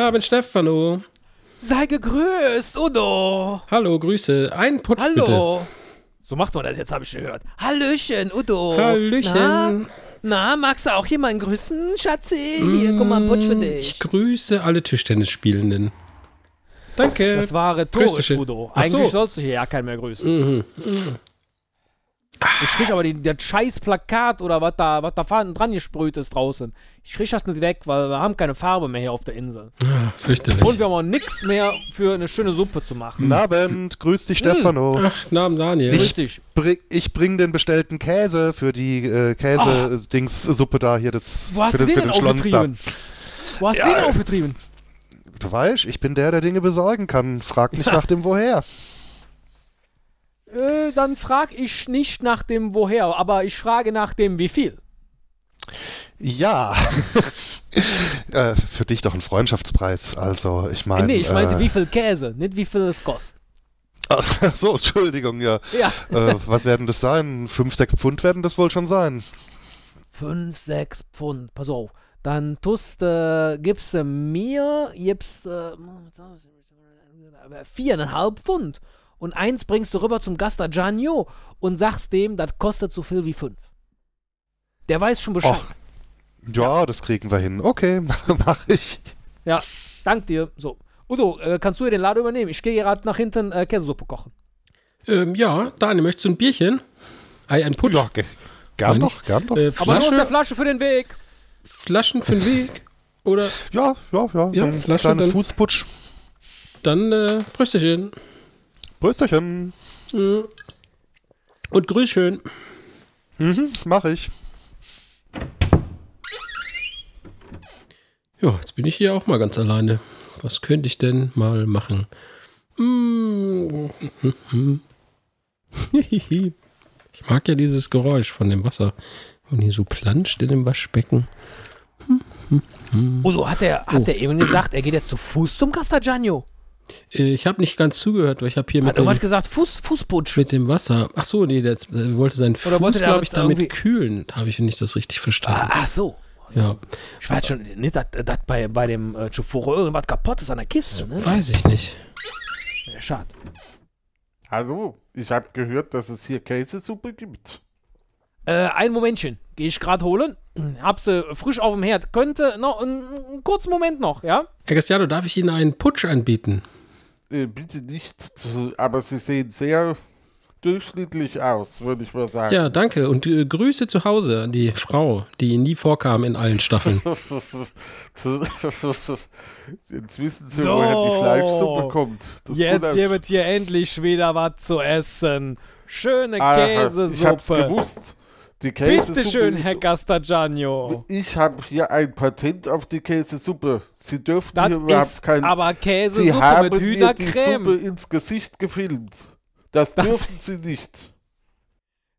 Na, Abend, Stefano. Sei gegrüßt, Udo. Hallo, Grüße. Ein Putsch Hallo. bitte. So macht man das jetzt, habe ich gehört. Hallöchen, Udo. Hallöchen. Na, na, magst du auch jemanden grüßen, Schatzi? Hier, guck mal, ein Putsch für Mm, dich. Ich grüße alle Tischtennisspielenden. Danke. Das war rhetorisch. Udo. Ach so. Eigentlich sollst du hier ja keinen mehr grüßen. Mhm. Ich krieg aber die, das scheiß Plakat oder was da, was da vorne dran gesprüht ist draußen. Ich krieg das nicht weg, weil wir haben keine Farbe mehr hier auf der Insel. Ah, fürchterlich. Und wir haben auch nichts mehr für eine schöne Suppe zu machen. Guten Abend, grüß dich, Stefano. Ach, Namen Daniel. Grüß dich. Bring, ich bring den bestellten Käse für die äh, Käse-Dings-Suppe da hier. Das, Wo hast für du das, den für den da. aufgetrieben? Wo hast du Ja. den aufgetrieben? Du weißt, ich bin der, der Dinge besorgen kann. Frag nicht nach dem Woher. Äh, dann frag ich nicht nach dem Woher, aber ich frage nach dem Wie viel. Ja. äh, für dich doch ein Freundschaftspreis. Also, ich meine. nee, ich meinte äh, wie viel Käse, nicht wie viel es kostet. Ach so, Entschuldigung, ja. Ja. äh, was werden das sein? Fünf, sechs Pfund werden das wohl schon sein. 5, 6 Pfund, pass auf. Dann tust, äh, gibst du mir, gibst äh, viereinhalb Pfund. Und eins bringst du rüber zum Gasta Gianni und sagst dem, das kostet so viel wie fünf. Der weiß schon Bescheid. Och. Ja, das kriegen wir hin. Okay, mach ich. Dank dir. So. Udo, äh, kannst du hier den Laden übernehmen? Ich gehe gerade nach hinten äh, Käsesuppe kochen. Ähm, ja, Daniel, möchtest du ein Bierchen? Ei, ein Putsch? Ja, ge gern doch, gern doch. Äh, Aber nur aus der Flasche, für den Weg. Flaschen für den Weg? Oder Ja, ja, ja. Ja, so ein Flasche kleines dann- Fußputsch. dann äh, Brüsterchen. Brüsterchen. Mhm. Und grüß schön. Mhm, mach ich. Ja, jetzt bin ich hier auch mal ganz alleine. Was könnte ich denn mal machen? Ich mag ja dieses Geräusch von dem Wasser. Und hier so planscht in dem Waschbecken. Udo, hat der, hat der eben gesagt, er geht jetzt zu Fuß zum Castagnano? Äh, Ich habe nicht ganz zugehört, weil ich habe hier mit Hat dem, gesagt, Fuß, Fußputsch. mit dem Wasser. Ach so, nee, der wollte seinen Oder Fuß, wollte der glaube ich, damit damit irgendwie- kühlen. Habe ich nicht das richtig verstanden. Ah, ach so. Ja, Ich weiß schon nicht, dass dass bei, bei dem äh, Chuforo irgendwas kaputt ist an der Kiste, ne? weiß ich nicht. Ja, schade. Hallo, ich habe gehört, dass es hier Käsesuppe gibt. Äh, ein Momentchen. Gehe ich gerade holen. Hab sie frisch auf dem Herd. Könnte noch einen, einen kurzen Moment noch, ja? Herr Gastiano, darf ich Ihnen einen Putsch anbieten? Äh, bitte nicht, zu, aber sie sehen sehr durchschnittlich aus, würde ich mal sagen. Ja, danke. Und äh, Grüße zu Hause an die Frau, die nie vorkam in allen Staffeln. Zu- Jetzt wissen Sie, So. woher die Fleischsuppe kommt. Das Jetzt wundert- gibt hier endlich wieder was zu essen. Schöne Aha, Käsesuppe. Ich hab's gewusst. Die Käsesuppe Bitte schön, Herr Gastagiano. Ich habe hier ein Patent auf die Käsesuppe. Sie dürfen das hier überhaupt kein. Aber Käsesuppe Sie haben mit Hühnercreme. Mir die Suppe ins Gesicht gefilmt. Das, das dürfen Sie nicht.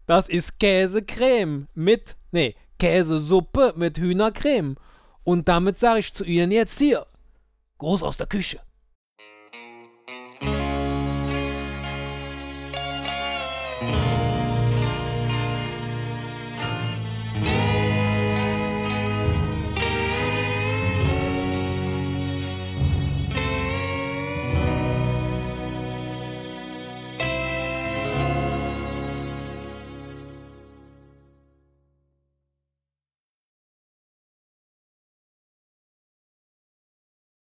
Das ist Käsecreme mit, nee, Käsesuppe mit Hühnercreme. Und damit sage ich zu Ihnen jetzt hier, groß aus der Küche.